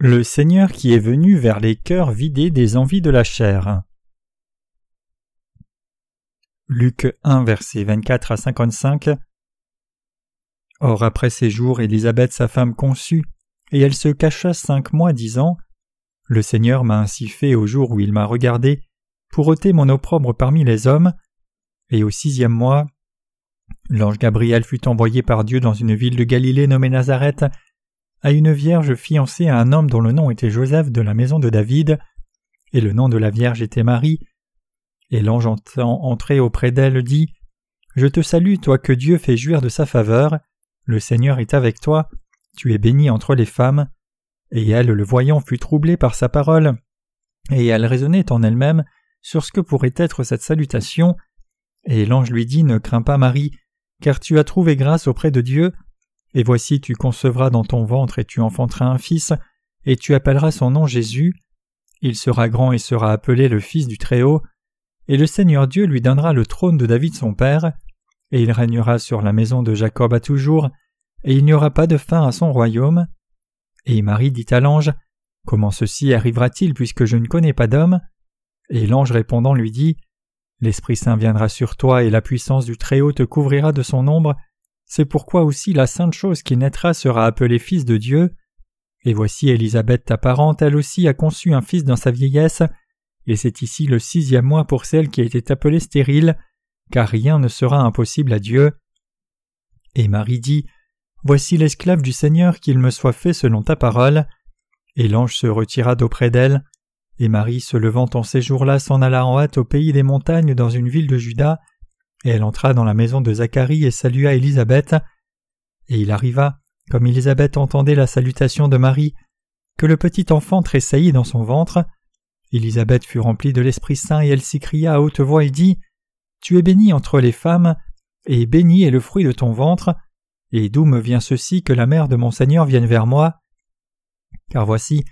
Le Seigneur qui est venu vers les cœurs vidés des envies de la chair. Luc 1 versets 24 à 55 Or après ces jours Élisabeth sa femme conçut, et elle se cacha cinq mois disant Le Seigneur m'a ainsi fait au jour où il m'a regardé, pour ôter mon opprobre parmi les hommes, et au sixième mois l'ange Gabriel fut envoyé par Dieu dans une ville de Galilée nommée Nazareth, à une vierge fiancée à un homme dont le nom était Joseph de la maison de David, et le nom de la vierge était Marie. Et l'ange entrer auprès d'elle dit Je te salue, toi que Dieu fait jouir de sa faveur, le Seigneur est avec toi, tu es bénie entre les femmes. Et elle, le voyant, fut troublée par sa parole, et elle raisonnait en elle-même sur ce que pourrait être cette salutation. Et l'ange lui dit Ne crains pas, Marie, car tu as trouvé grâce auprès de Dieu. Et voici tu concevras dans ton ventre et tu enfanteras un fils, et tu appelleras son nom Jésus. Il sera grand et sera appelé le Fils du Très-Haut, et le Seigneur Dieu lui donnera le trône de David son père, et il régnera sur la maison de Jacob à toujours, et il n'y aura pas de fin à son royaume. Et Marie dit à l'ange, Comment ceci arrivera-t-il puisque je ne connais pas d'homme? Et l'ange répondant lui dit, L'Esprit Saint viendra sur toi et la puissance du Très-Haut te couvrira de son ombre, c'est pourquoi aussi la sainte chose qui naîtra sera appelée fils de Dieu. Et voici Élisabeth ta parente, elle aussi a conçu un fils dans sa vieillesse, et c'est ici le sixième mois pour celle qui a été appelée stérile, car rien ne sera impossible à Dieu. Et Marie dit Voici l'esclave du Seigneur, qu'il me soit fait selon ta parole. Et l'ange se retira d'auprès d'elle. Et Marie, se levant en ces jours-là, s'en alla en hâte au pays des montagnes dans une ville de Juda, et elle entra dans la maison de Zacharie et salua Élisabeth. Et il arriva, comme Élisabeth entendait la salutation de Marie, que le petit enfant tressaillit dans son ventre. Élisabeth fut remplie de l'Esprit Saint et elle s'écria à haute voix et dit Tu es bénie entre les femmes, et béni est le fruit de ton ventre, et d'où me vient ceci que la mère de mon Seigneur vienne vers moi? Car voici,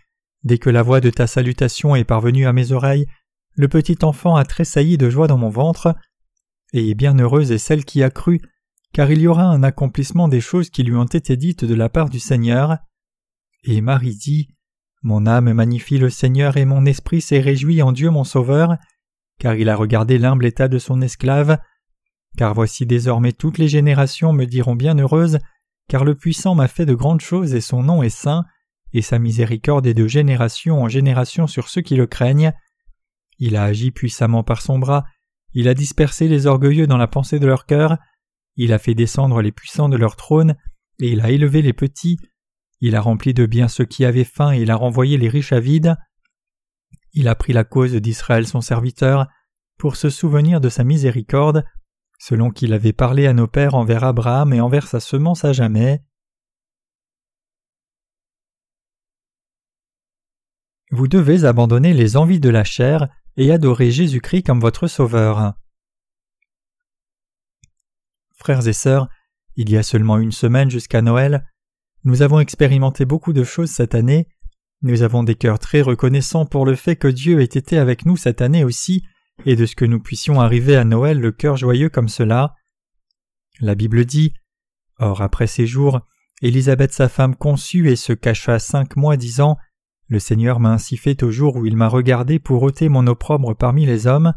dès que la voix de ta salutation est parvenue à mes oreilles, le petit enfant a tressailli de joie dans mon ventre, et bienheureuse est celle qui a cru, car il y aura un accomplissement des choses qui lui ont été dites de la part du Seigneur. Et Marie dit Mon âme magnifie le Seigneur et mon esprit s'est réjoui en Dieu mon Sauveur, car il a regardé l'humble état de son esclave. Car voici désormais toutes les générations me diront bienheureuse, car le puissant m'a fait de grandes choses et son nom est saint, et sa miséricorde est de génération en génération sur ceux qui le craignent. Il a agi puissamment par son bras, il a dispersé les orgueilleux dans la pensée de leur cœur, il a fait descendre les puissants de leur trône, et il a élevé les petits, il a rempli de bien ceux qui avaient faim et il a renvoyé les riches à vide. Il a pris la cause d'Israël son serviteur, pour se souvenir de sa miséricorde, selon qu'il avait parlé à nos pères envers Abraham et envers sa semence à jamais. Vous devez abandonner les envies de la chair et adorer Jésus-Christ comme votre Sauveur. Frères et sœurs, il y a seulement une semaine jusqu'à Noël, nous avons expérimenté beaucoup de choses cette année, nous avons des cœurs très reconnaissants pour le fait que Dieu ait été avec nous cette année aussi, et de ce que nous puissions arriver à Noël le cœur joyeux comme cela. La Bible dit Or après ces jours, Élisabeth sa femme conçut et se cacha cinq mois disant le Seigneur m'a ainsi fait au jour où il m'a regardé pour ôter mon opprobre parmi les hommes.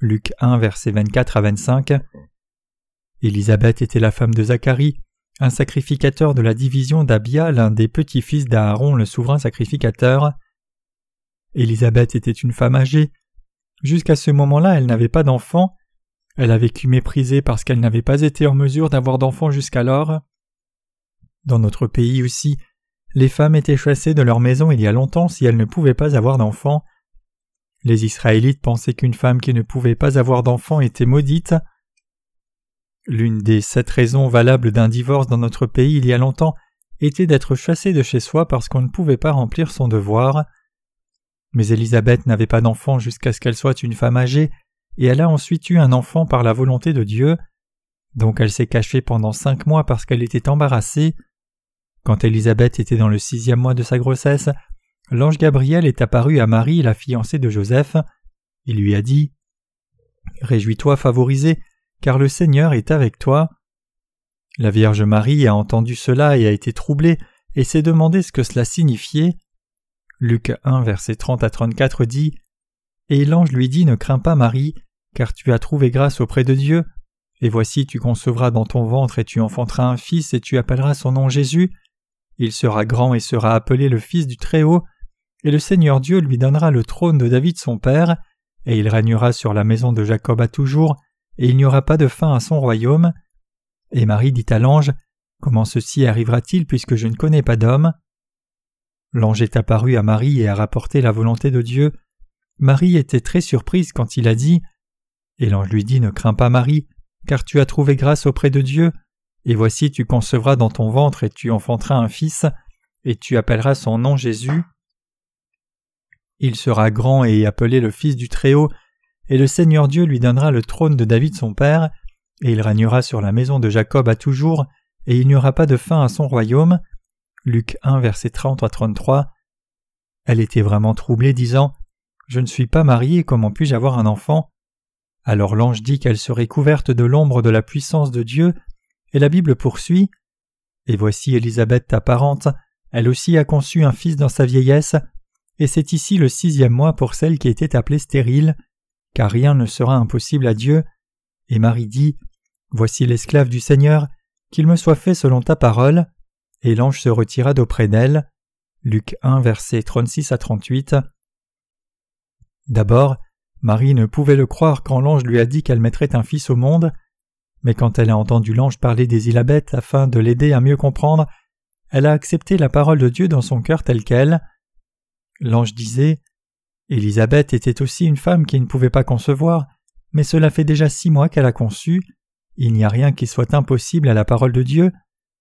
Luc 1, versets 24 à 25. Élisabeth était la femme de Zacharie, un sacrificateur de la division d'Abia, l'un des petits-fils d'Aaron, le souverain sacrificateur. Élisabeth était une femme âgée. Jusqu'à ce moment-là, elle n'avait pas d'enfant. Elle a vécu méprisée parce qu'elle n'avait pas été en mesure d'avoir d'enfants jusqu'alors. Dans notre pays aussi, les femmes étaient chassées de leur maison il y a longtemps si elles ne pouvaient pas avoir d'enfants. Les Israélites pensaient qu'une femme qui ne pouvait pas avoir d'enfants était maudite. L'une des sept raisons valables d'un divorce dans notre pays il y a longtemps était d'être chassé de chez soi parce qu'on ne pouvait pas remplir son devoir. Mais Élisabeth n'avait pas d'enfant jusqu'à ce qu'elle soit une femme âgée, et elle a ensuite eu un enfant par la volonté de Dieu. Donc elle s'est cachée pendant cinq mois parce qu'elle était embarrassée. Quand Élisabeth était dans le sixième mois de sa grossesse, l'ange Gabriel est apparu à Marie, la fiancée de Joseph. Il lui a dit Réjouis-toi, favorisée, car le Seigneur est avec toi. La Vierge Marie a entendu cela et a été troublée, et s'est demandé ce que cela signifiait. Luc 1, verset 30 à 34 dit Et l'ange lui dit Ne crains pas, Marie, car tu as trouvé grâce auprès de Dieu. Et voici, tu concevras dans ton ventre et tu enfanteras un fils et tu appelleras son nom Jésus. Il sera grand et sera appelé le Fils du Très-Haut. Et le Seigneur Dieu lui donnera le trône de David son père, et il régnera sur la maison de Jacob à toujours, et il n'y aura pas de fin à son royaume. Et Marie dit à l'ange Comment ceci arrivera-t-il puisque je ne connais pas d'homme? L'ange est apparu à Marie et a rapporté la volonté de Dieu. Marie était très surprise quand il a dit Et l'ange lui dit Ne crains pas, Marie, car tu as trouvé grâce auprès de Dieu, et voici tu concevras dans ton ventre et tu enfanteras un fils, et tu appelleras son nom Jésus. Il sera grand et appelé le Fils du Très-Haut, et le Seigneur Dieu lui donnera le trône de David son père, et il régnera sur la maison de Jacob à toujours, et il n'y aura pas de fin à son royaume. Luc 1, verset 30 à 33. Elle était vraiment troublée, disant Je ne suis pas mariée, comment puis-je avoir un enfant? Alors l'ange dit qu'elle serait couverte de l'ombre de la puissance de Dieu, et la Bible poursuit Et voici Élisabeth ta parente, elle aussi a conçu un fils dans sa vieillesse, et c'est ici le sixième mois pour celle qui était appelée stérile, car rien ne sera impossible à Dieu. Et Marie dit Voici l'esclave du Seigneur, qu'il me soit fait selon ta parole. Et l'ange se retira d'auprès d'elle. Luc 1, versets 36 à 38. D'abord, Marie ne pouvait le croire quand l'ange lui a dit qu'elle mettrait un fils au monde, mais quand elle a entendu l'ange parler d'Élisabeth afin de l'aider à mieux comprendre, elle a accepté la parole de Dieu dans son cœur telle qu'elle. L'ange disait Élisabeth était aussi une femme qui ne pouvait pas concevoir, mais cela fait déjà six mois qu'elle a conçu. Il n'y a rien qui soit impossible à la parole de Dieu.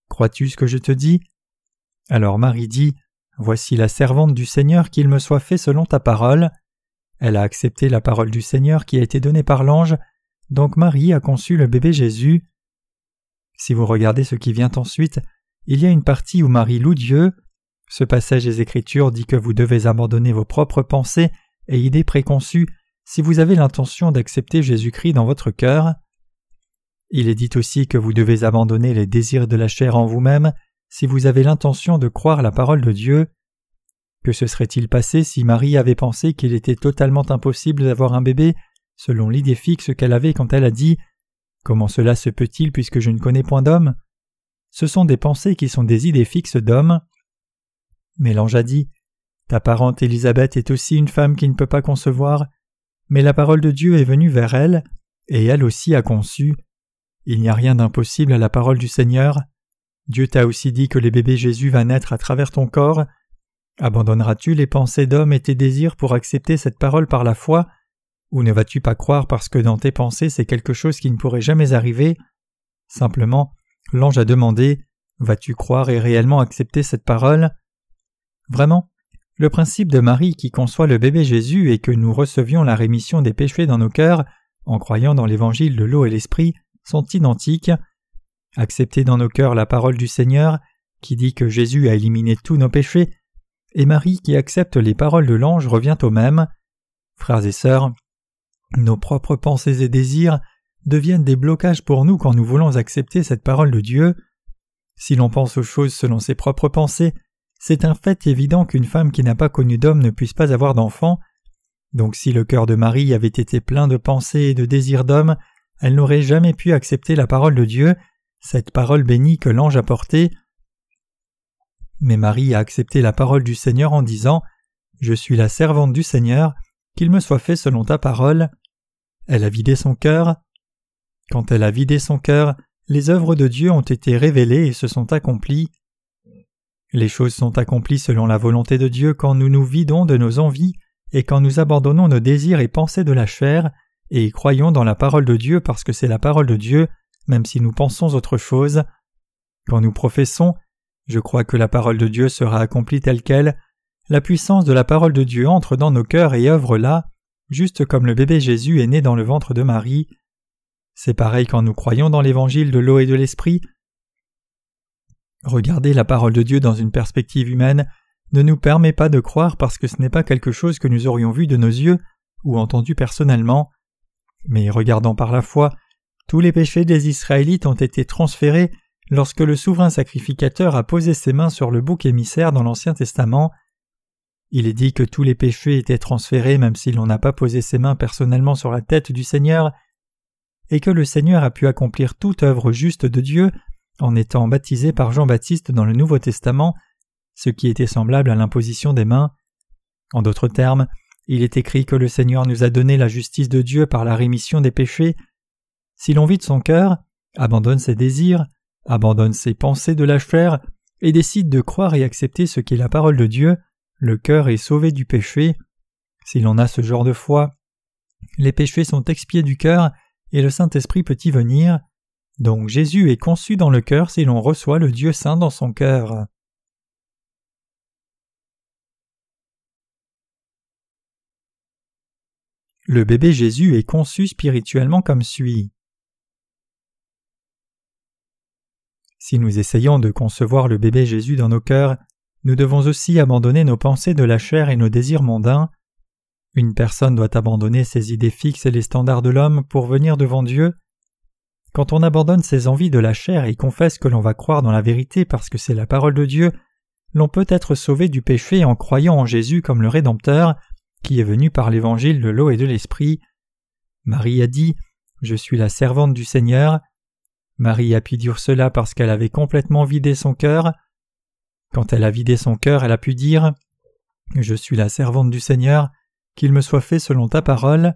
Crois-tu ce que je te dis? Alors Marie dit Voici la servante du Seigneur, qu'il me soit fait selon ta parole. Elle a accepté la parole du Seigneur qui a été donnée par l'ange, donc Marie a conçu le bébé Jésus. Si vous regardez ce qui vient ensuite, il y a une partie où Marie loue Dieu, ce passage des Écritures dit que vous devez abandonner vos propres pensées et idées préconçues si vous avez l'intention d'accepter Jésus-Christ dans votre cœur. Il est dit aussi que vous devez abandonner les désirs de la chair en vous-même si vous avez l'intention de croire la parole de Dieu. Que se serait-il passé si Marie avait pensé qu'il était totalement impossible d'avoir un bébé selon l'idée fixe qu'elle avait quand elle a dit Comment cela se peut-il puisque je ne connais point d'homme? Ce sont des pensées qui sont des idées fixes d'hommes. Mais l'ange a dit Ta parente Élisabeth est aussi une femme qui ne peut pas concevoir, mais la parole de Dieu est venue vers elle, et elle aussi a conçu. Il n'y a rien d'impossible à la parole du Seigneur. Dieu t'a aussi dit que le bébé Jésus va naître à travers ton corps. Abandonneras-tu les pensées d'homme et tes désirs pour accepter cette parole par la foi, ou ne vas-tu pas croire parce que dans tes pensées c'est quelque chose qui ne pourrait jamais arriver? Simplement, l'ange a demandé Vas-tu croire et réellement accepter cette parole? Vraiment, le principe de Marie qui conçoit le bébé Jésus et que nous recevions la rémission des péchés dans nos cœurs en croyant dans l'évangile de l'eau et l'esprit sont identiques. Accepter dans nos cœurs la parole du Seigneur, qui dit que Jésus a éliminé tous nos péchés, et Marie qui accepte les paroles de l'ange revient au même. Frères et sœurs, nos propres pensées et désirs deviennent des blocages pour nous quand nous voulons accepter cette parole de Dieu. Si l'on pense aux choses selon ses propres pensées, c'est un fait évident qu'une femme qui n'a pas connu d'homme ne puisse pas avoir d'enfant. Donc si le cœur de Marie avait été plein de pensées et de désirs d'homme, elle n'aurait jamais pu accepter la parole de Dieu, cette parole bénie que l'ange a portée. Mais Marie a accepté la parole du Seigneur en disant Je suis la servante du Seigneur, qu'il me soit fait selon ta parole. Elle a vidé son cœur. Quand elle a vidé son cœur, les œuvres de Dieu ont été révélées et se sont accomplies. Les choses sont accomplies selon la volonté de Dieu quand nous nous vidons de nos envies et quand nous abandonnons nos désirs et pensées de la chair et croyons dans la parole de Dieu parce que c'est la parole de Dieu, même si nous pensons autre chose. Quand nous professons Je crois que la parole de Dieu sera accomplie telle qu'elle, la puissance de la parole de Dieu entre dans nos cœurs et œuvre là, juste comme le bébé Jésus est né dans le ventre de Marie. C'est pareil quand nous croyons dans l'évangile de l'eau et de l'esprit, Regarder la parole de Dieu dans une perspective humaine ne nous permet pas de croire parce que ce n'est pas quelque chose que nous aurions vu de nos yeux ou entendu personnellement. Mais regardant par la foi, tous les péchés des Israélites ont été transférés lorsque le souverain sacrificateur a posé ses mains sur le bouc émissaire dans l'Ancien Testament. Il est dit que tous les péchés étaient transférés même si l'on n'a pas posé ses mains personnellement sur la tête du Seigneur, et que le Seigneur a pu accomplir toute œuvre juste de Dieu en étant baptisé par Jean-Baptiste dans le Nouveau Testament, ce qui était semblable à l'imposition des mains. En d'autres termes, il est écrit que le Seigneur nous a donné la justice de Dieu par la rémission des péchés. Si l'on vide son cœur, abandonne ses désirs, abandonne ses pensées de la chair, et décide de croire et accepter ce qu'est la parole de Dieu, le cœur est sauvé du péché. Si l'on a ce genre de foi, les péchés sont expiés du cœur et le Saint-Esprit peut y venir. Donc Jésus est conçu dans le cœur si l'on reçoit le Dieu saint dans son cœur. Le bébé Jésus est conçu spirituellement comme suit. Si nous essayons de concevoir le bébé Jésus dans nos cœurs, nous devons aussi abandonner nos pensées de la chair et nos désirs mondains. Une personne doit abandonner ses idées fixes et les standards de l'homme pour venir devant Dieu. Quand on abandonne ses envies de la chair et confesse que l'on va croire dans la vérité parce que c'est la parole de Dieu, l'on peut être sauvé du péché en croyant en Jésus comme le Rédempteur, qui est venu par l'évangile de l'eau et de l'esprit. Marie a dit Je suis la servante du Seigneur. Marie a pu dire cela parce qu'elle avait complètement vidé son cœur. Quand elle a vidé son cœur, elle a pu dire Je suis la servante du Seigneur, qu'il me soit fait selon ta parole.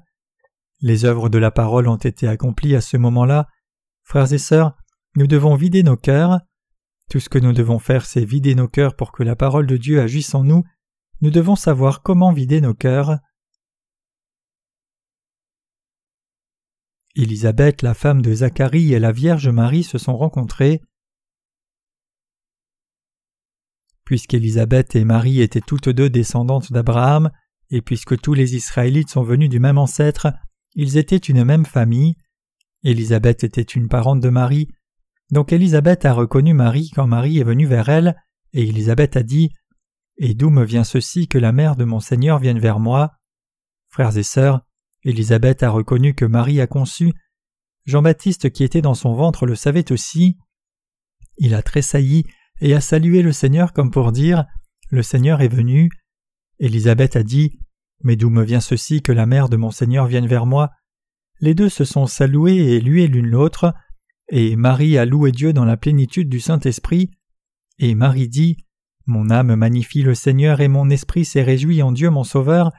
Les œuvres de la parole ont été accomplies à ce moment-là. Frères et sœurs, nous devons vider nos cœurs. Tout ce que nous devons faire, c'est vider nos cœurs pour que la parole de Dieu agisse en nous nous devons savoir comment vider nos cœurs. Élisabeth, la femme de Zacharie et la Vierge Marie se sont rencontrées. Puisqu'Élisabeth et Marie étaient toutes deux descendantes d'Abraham, et puisque tous les Israélites sont venus du même ancêtre, ils étaient une même famille. Élisabeth était une parente de Marie, donc Élisabeth a reconnu Marie quand Marie est venue vers elle, et Élisabeth a dit et d'où me vient ceci que la mère de mon Seigneur vienne vers moi? Frères et sœurs, Élisabeth a reconnu que Marie a conçu. Jean-Baptiste qui était dans son ventre le savait aussi. Il a tressailli et a salué le Seigneur comme pour dire Le Seigneur est venu. Élisabeth a dit Mais d'où me vient ceci que la mère de mon Seigneur vienne vers moi? Les deux se sont salués et élués l'une l'autre, et Marie a loué Dieu dans la plénitude du Saint-Esprit. Et Marie dit mon âme magnifie le Seigneur et mon esprit s'est réjoui en Dieu mon Sauveur,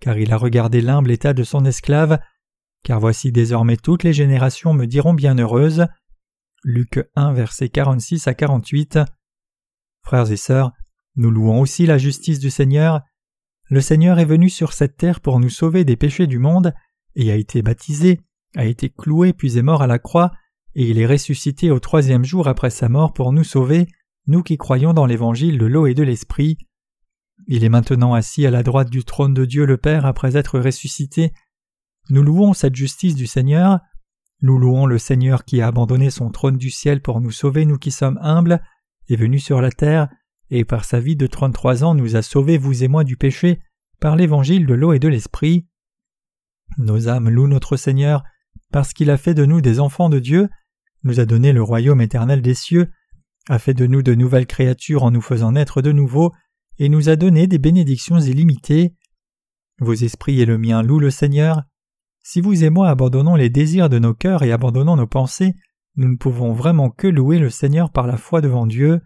car il a regardé l'humble état de son esclave, car voici désormais toutes les générations me diront bienheureuse. Luc 1 versets 46 à 48. Frères et sœurs, nous louons aussi la justice du Seigneur. Le Seigneur est venu sur cette terre pour nous sauver des péchés du monde, et a été baptisé, a été cloué puis est mort à la croix, et il est ressuscité au troisième jour après sa mort pour nous sauver nous qui croyons dans l'évangile de l'eau et de l'esprit. Il est maintenant assis à la droite du trône de Dieu le Père après être ressuscité. Nous louons cette justice du Seigneur. Nous louons le Seigneur qui a abandonné son trône du ciel pour nous sauver, nous qui sommes humbles, est venu sur la terre, et par sa vie de trente-trois ans nous a sauvés, vous et moi, du péché, par l'évangile de l'eau et de l'esprit. Nos âmes louent notre Seigneur, parce qu'il a fait de nous des enfants de Dieu, nous a donné le royaume éternel des cieux, a fait de nous de nouvelles créatures en nous faisant naître de nouveau, et nous a donné des bénédictions illimitées. Vos esprits et le mien louent le Seigneur. Si vous et moi abandonnons les désirs de nos cœurs et abandonnons nos pensées, nous ne pouvons vraiment que louer le Seigneur par la foi devant Dieu.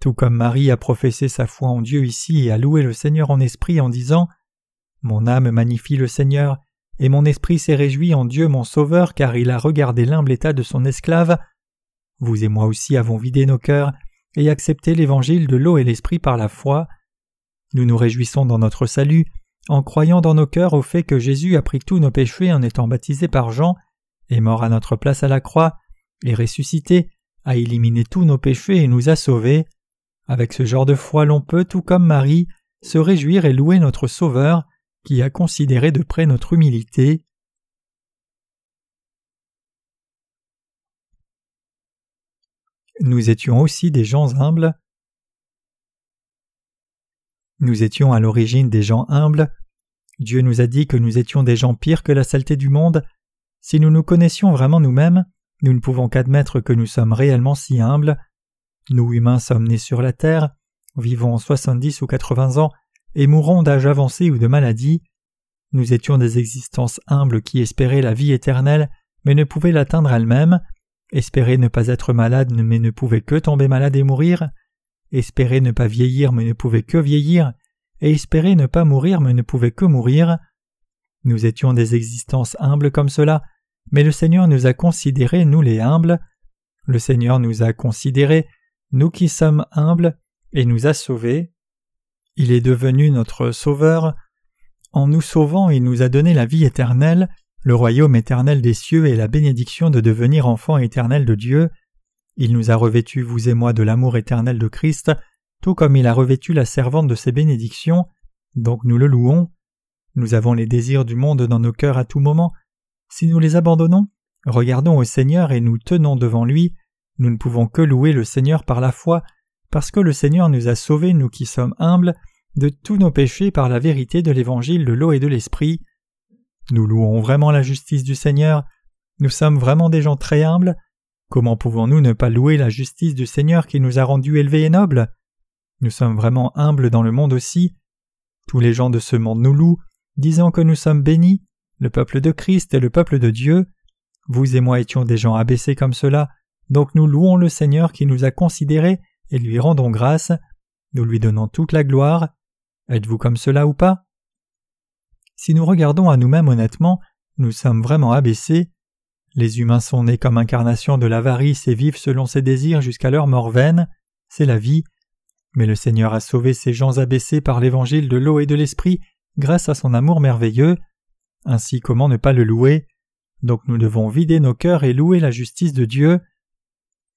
Tout comme Marie a professé sa foi en Dieu ici et a loué le Seigneur en esprit en disant Mon âme magnifie le Seigneur, et mon esprit s'est réjoui en Dieu mon Sauveur car il a regardé l'humble état de son esclave, vous et moi aussi avons vidé nos cœurs et accepté l'évangile de l'eau et l'esprit par la foi. Nous nous réjouissons dans notre salut en croyant dans nos cœurs au fait que Jésus a pris tous nos péchés en étant baptisé par Jean, est mort à notre place à la croix, est ressuscité, a éliminé tous nos péchés et nous a sauvés. Avec ce genre de foi, l'on peut, tout comme Marie, se réjouir et louer notre Sauveur, qui a considéré de près notre humilité. Nous étions aussi des gens humbles. Nous étions à l'origine des gens humbles. Dieu nous a dit que nous étions des gens pires que la saleté du monde. Si nous nous connaissions vraiment nous-mêmes, nous ne pouvons qu'admettre que nous sommes réellement si humbles. Nous humains sommes nés sur la terre, vivons soixante-dix ou quatre-vingts ans, et mourons d'âge avancé ou de maladie. Nous étions des existences humbles qui espéraient la vie éternelle mais ne pouvaient l'atteindre elles-mêmes, espéraient ne pas être malades mais ne pouvaient que tomber malades et mourir, espéraient ne pas vieillir mais ne pouvaient que vieillir, et espéraient ne pas mourir mais ne pouvaient que mourir. Nous étions des existences humbles comme cela, mais le Seigneur nous a considérés, nous les humbles. Le Seigneur nous a considérés, nous qui sommes humbles, et nous a sauvés. Il est devenu notre Sauveur. En nous sauvant, il nous a donné la vie éternelle, le royaume éternel des cieux et la bénédiction de devenir enfant éternel de Dieu. Il nous a revêtus, vous et moi, de l'amour éternel de Christ, tout comme il a revêtu la servante de ses bénédictions, donc nous le louons. Nous avons les désirs du monde dans nos cœurs à tout moment. Si nous les abandonnons, regardons au Seigneur et nous tenons devant lui, nous ne pouvons que louer le Seigneur par la foi, parce que le Seigneur nous a sauvés, nous qui sommes humbles, de tous nos péchés par la vérité de l'évangile de l'eau et de l'esprit. Nous louons vraiment la justice du Seigneur, nous sommes vraiment des gens très humbles. Comment pouvons-nous ne pas louer la justice du Seigneur qui nous a rendus élevés et nobles? Nous sommes vraiment humbles dans le monde aussi. Tous les gens de ce monde nous louent, disant que nous sommes bénis, le peuple de Christ et le peuple de Dieu. Vous et moi étions des gens abaissés comme cela, donc nous louons le Seigneur qui nous a considérés et lui rendons grâce, nous lui donnons toute la gloire. Êtes-vous comme cela ou pas? Si nous regardons à nous-mêmes honnêtement, nous sommes vraiment abaissés. Les humains sont nés comme incarnation de l'avarice et vivent selon ses désirs jusqu'à leur mort vaine, c'est la vie. Mais le Seigneur a sauvé ces gens abaissés par l'évangile de l'eau et de l'esprit grâce à son amour merveilleux. Ainsi comment ne pas le louer? Donc nous devons vider nos cœurs et louer la justice de Dieu.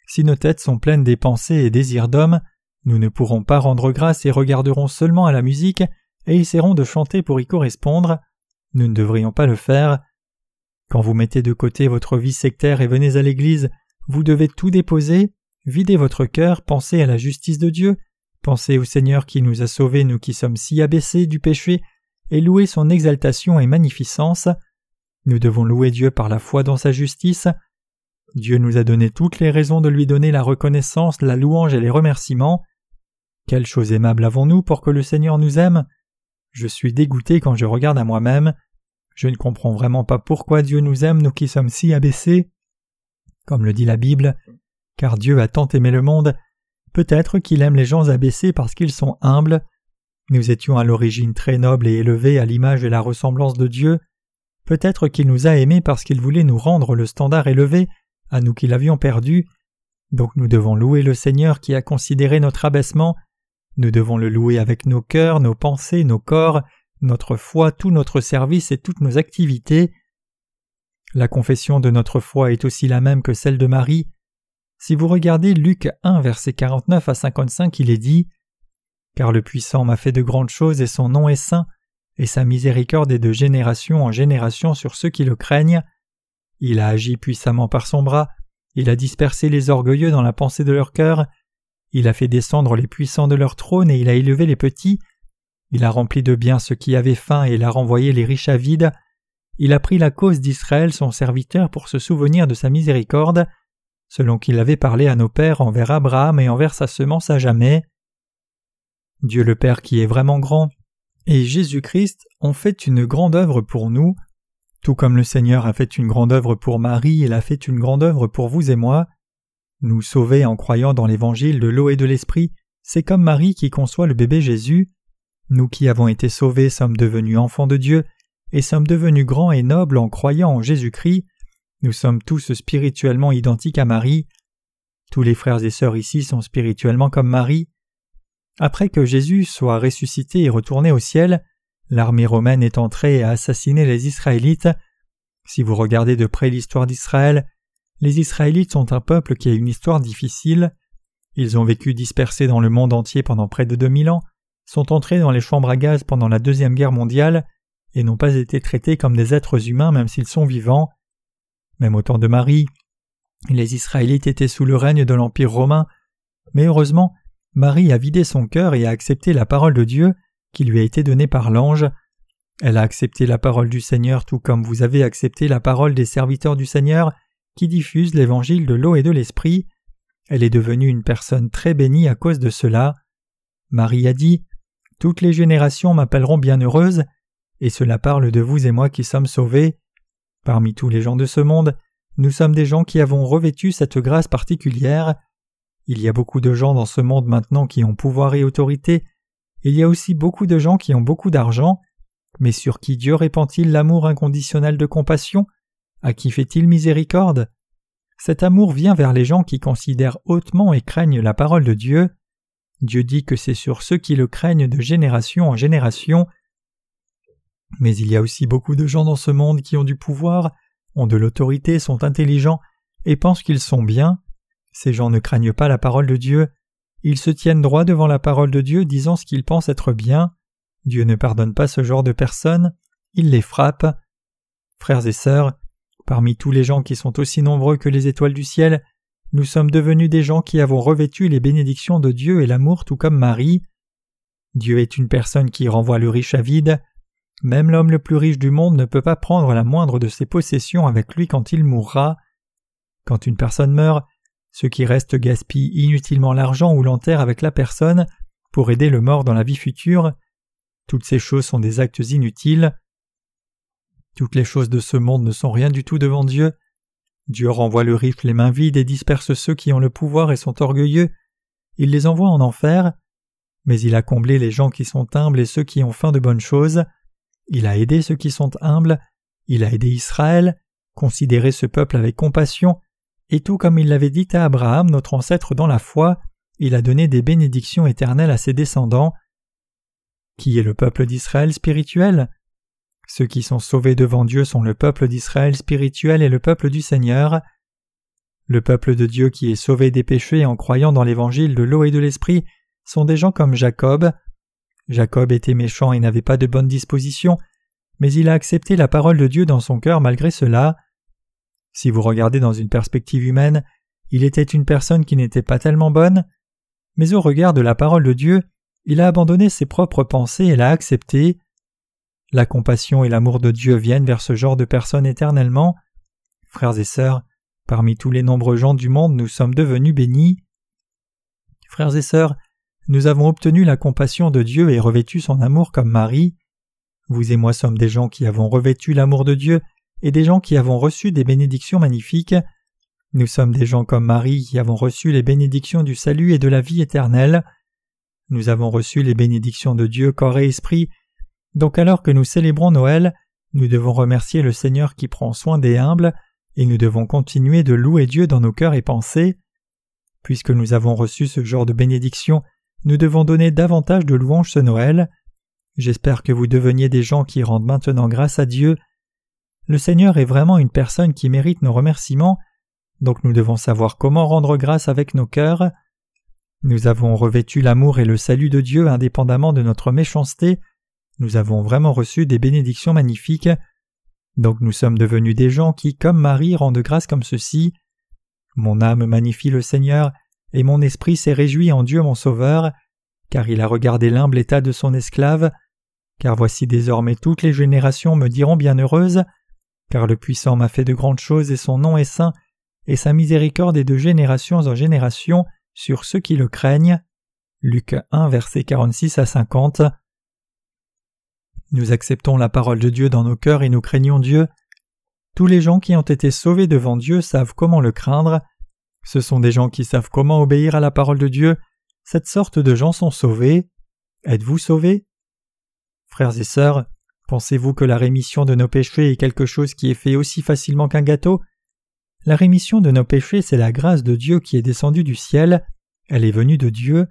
Si nos têtes sont pleines des pensées et désirs d'hommes, nous ne pourrons pas rendre grâce et regarderons seulement à la musique et essaierons de chanter pour y correspondre. Nous ne devrions pas le faire. Quand vous mettez de côté votre vie sectaire et venez à l'Église, vous devez tout déposer, vider votre cœur, penser à la justice de Dieu, penser au Seigneur qui nous a sauvés, nous qui sommes si abaissés du péché, et louer son exaltation et magnificence. Nous devons louer Dieu par la foi dans sa justice. Dieu nous a donné toutes les raisons de lui donner la reconnaissance, la louange et les remerciements. Quelle chose aimable avons-nous pour que le Seigneur nous aime? Je suis dégoûté quand je regarde à moi-même. Je ne comprends vraiment pas pourquoi Dieu nous aime, nous qui sommes si abaissés. Comme le dit la Bible, car Dieu a tant aimé le monde, peut-être qu'il aime les gens abaissés parce qu'ils sont humbles. Nous étions à l'origine très nobles et élevés à l'image et la ressemblance de Dieu. Peut-être qu'il nous a aimés parce qu'il voulait nous rendre le standard élevé à nous qui l'avions perdu. Donc nous devons louer le Seigneur qui a considéré notre abaissement. Nous devons le louer avec nos cœurs, nos pensées, nos corps, notre foi, tout notre service et toutes nos activités. La confession de notre foi est aussi la même que celle de Marie. Si vous regardez Luc 1 verset 49 à 55, il est dit Car le puissant m'a fait de grandes choses et son nom est saint, et sa miséricorde est de génération en génération sur ceux qui le craignent. Il a agi puissamment par son bras, il a dispersé les orgueilleux dans la pensée de leur cœur, il a fait descendre les puissants de leur trône et il a élevé les petits, il a rempli de bien ceux qui avaient faim et il a renvoyé les riches à vide, il a pris la cause d'Israël son serviteur pour se souvenir de sa miséricorde, selon qu'il avait parlé à nos pères envers Abraham et envers sa semence à jamais. Dieu le Père qui est vraiment grand, et Jésus-Christ ont fait une grande œuvre pour nous, tout comme le Seigneur a fait une grande œuvre pour Marie, il a fait une grande œuvre pour vous et moi. Nous sauver en croyant dans l'évangile de l'eau et de l'esprit, c'est comme Marie qui conçoit le bébé Jésus. Nous qui avons été sauvés sommes devenus enfants de Dieu et sommes devenus grands et nobles en croyant en Jésus-Christ. Nous sommes tous spirituellement identiques à Marie. Tous les frères et sœurs ici sont spirituellement comme Marie. Après que Jésus soit ressuscité et retourné au ciel, l'armée romaine est entrée et a assassiné les Israélites. Si vous regardez de près l'histoire d'Israël, les Israélites sont un peuple qui a une histoire difficile. Ils ont vécu dispersés dans le monde entier pendant près de 2000 ans, sont entrés dans les chambres à gaz pendant la Deuxième Guerre mondiale et n'ont pas été traités comme des êtres humains même s'ils sont vivants. Même au temps de Marie, les Israélites étaient sous le règne de l'Empire romain, mais heureusement, Marie a vidé son cœur et a accepté la parole de Dieu qui lui a été donnée par l'ange. Elle a accepté la parole du Seigneur tout comme vous avez accepté la parole des serviteurs du Seigneur qui diffusent l'évangile de l'eau et de l'esprit. Elle est devenue une personne très bénie à cause de cela. Marie a dit Toutes les générations m'appelleront bienheureuse, et cela parle de vous et moi qui sommes sauvés. Parmi tous les gens de ce monde, nous sommes des gens qui avons revêtu cette grâce particulière. Il y a beaucoup de gens dans ce monde maintenant qui ont pouvoir et autorité. Il y a aussi beaucoup de gens qui ont beaucoup d'argent. Mais sur qui Dieu répand-il l'amour inconditionnel de compassion? À qui fait-il miséricorde? Cet amour vient vers les gens qui considèrent hautement et craignent la parole de Dieu. Dieu dit que c'est sur ceux qui le craignent de génération en génération. Mais il y a aussi beaucoup de gens dans ce monde qui ont du pouvoir, ont de l'autorité, sont intelligents et pensent qu'ils sont bien. Ces gens ne craignent pas la parole de Dieu. Ils se tiennent droit devant la parole de Dieu disant ce qu'ils pensent être bien. Dieu ne pardonne pas ce genre de personnes, il les frappe. Frères et sœurs, parmi tous les gens qui sont aussi nombreux que les étoiles du ciel, nous sommes devenus des gens qui avons revêtu les bénédictions de Dieu et l'amour tout comme Marie. Dieu est une personne qui renvoie le riche à vide. Même l'homme le plus riche du monde ne peut pas prendre la moindre de ses possessions avec lui quand il mourra. Quand une personne meurt, ceux qui restent gaspillent inutilement l'argent ou l'enterrent avec la personne pour aider le mort dans la vie future. Toutes ces choses sont des actes inutiles. Toutes les choses de ce monde ne sont rien du tout devant Dieu. Dieu renvoie le riche les mains vides et disperse ceux qui ont le pouvoir et sont orgueilleux. Il les envoie en enfer. Mais il a comblé les gens qui sont humbles et ceux qui ont faim de bonnes choses. Il a aidé ceux qui sont humbles. Il a aidé Israël, considéré ce peuple avec compassion, et tout comme il l'avait dit à Abraham, notre ancêtre dans la foi, il a donné des bénédictions éternelles à ses descendants. Qui est le peuple d'Israël spirituel ceux qui sont sauvés devant Dieu sont le peuple d'Israël spirituel et le peuple du Seigneur. Le peuple de Dieu qui est sauvé des péchés en croyant dans l'évangile de l'eau et de l'esprit sont des gens comme Jacob. Jacob était méchant et n'avait pas de bonne disposition, mais il a accepté la parole de Dieu dans son cœur malgré cela. Si vous regardez dans une perspective humaine, il était une personne qui n'était pas tellement bonne, mais au regard de la parole de Dieu, il a abandonné ses propres pensées et l'a acceptée. La compassion et l'amour de Dieu viennent vers ce genre de personnes éternellement. Frères et sœurs, parmi tous les nombreux gens du monde, nous sommes devenus bénis. Frères et sœurs, nous avons obtenu la compassion de Dieu et revêtu son amour comme Marie. Vous et moi sommes des gens qui avons revêtu l'amour de Dieu et des gens qui avons reçu des bénédictions magnifiques. Nous sommes des gens comme Marie qui avons reçu les bénédictions du salut et de la vie éternelle. Nous avons reçu les bénédictions de Dieu corps et esprit donc alors que nous célébrons Noël, nous devons remercier le Seigneur qui prend soin des humbles, et nous devons continuer de louer Dieu dans nos cœurs et pensées. Puisque nous avons reçu ce genre de bénédiction, nous devons donner davantage de louanges ce Noël. J'espère que vous deveniez des gens qui rendent maintenant grâce à Dieu. Le Seigneur est vraiment une personne qui mérite nos remerciements, donc nous devons savoir comment rendre grâce avec nos cœurs. Nous avons revêtu l'amour et le salut de Dieu indépendamment de notre méchanceté, nous avons vraiment reçu des bénédictions magnifiques. Donc nous sommes devenus des gens qui, comme Marie, rendent grâce comme ceci. Mon âme magnifie le Seigneur, et mon esprit s'est réjoui en Dieu mon Sauveur, car il a regardé l'humble état de son esclave, car voici désormais toutes les générations me diront bienheureuse, car le puissant m'a fait de grandes choses et son nom est saint, et sa miséricorde est de génération en génération sur ceux qui le craignent. Luc 1 versets 46 à 50. Nous acceptons la parole de Dieu dans nos cœurs et nous craignons Dieu. Tous les gens qui ont été sauvés devant Dieu savent comment le craindre. Ce sont des gens qui savent comment obéir à la parole de Dieu. Cette sorte de gens sont sauvés. Êtes-vous sauvés? Frères et sœurs, pensez-vous que la rémission de nos péchés est quelque chose qui est fait aussi facilement qu'un gâteau? La rémission de nos péchés, c'est la grâce de Dieu qui est descendue du ciel. Elle est venue de Dieu.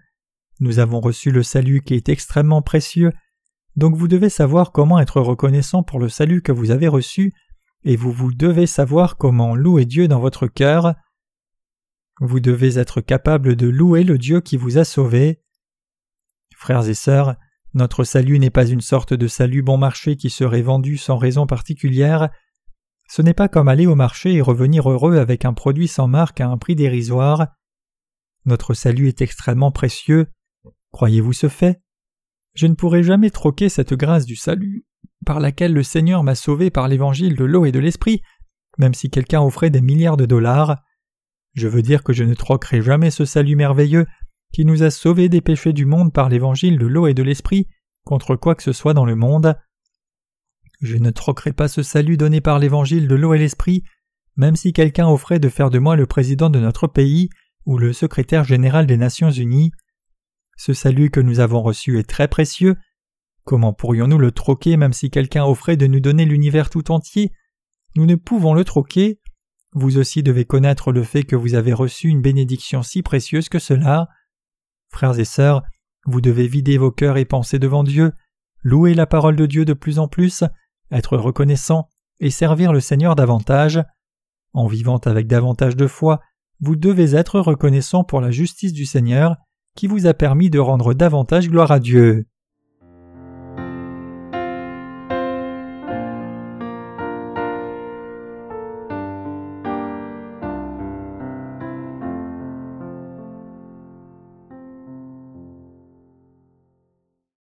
Nous avons reçu le salut qui est extrêmement précieux donc vous devez savoir comment être reconnaissant pour le salut que vous avez reçu, et vous vous devez savoir comment louer Dieu dans votre cœur. Vous devez être capable de louer le Dieu qui vous a sauvé. Frères et sœurs, notre salut n'est pas une sorte de salut bon marché qui serait vendu sans raison particulière. Ce n'est pas comme aller au marché et revenir heureux avec un produit sans marque à un prix dérisoire. Notre salut est extrêmement précieux. Croyez-vous ce fait? Je ne pourrai jamais troquer cette grâce du salut, par laquelle le Seigneur m'a sauvé par l'évangile de l'eau et de l'esprit, même si quelqu'un offrait des milliards de dollars. Je veux dire que je ne troquerai jamais ce salut merveilleux qui nous a sauvés des péchés du monde par l'évangile de l'eau et de l'esprit contre quoi que ce soit dans le monde. Je ne troquerai pas ce salut donné par l'évangile de l'eau et l'esprit, même si quelqu'un offrait de faire de moi le président de notre pays ou le secrétaire général des Nations Unies. Ce salut que nous avons reçu est très précieux. Comment pourrions-nous le troquer même si quelqu'un offrait de nous donner l'univers tout entier? Nous ne pouvons le troquer. Vous aussi devez connaître le fait que vous avez reçu une bénédiction si précieuse que cela. Frères et sœurs, vous devez vider vos cœurs et penser devant Dieu, louer la parole de Dieu de plus en plus, être reconnaissant et servir le Seigneur davantage. En vivant avec davantage de foi, vous devez être reconnaissant pour la justice du Seigneur qui vous a permis de rendre davantage gloire à Dieu.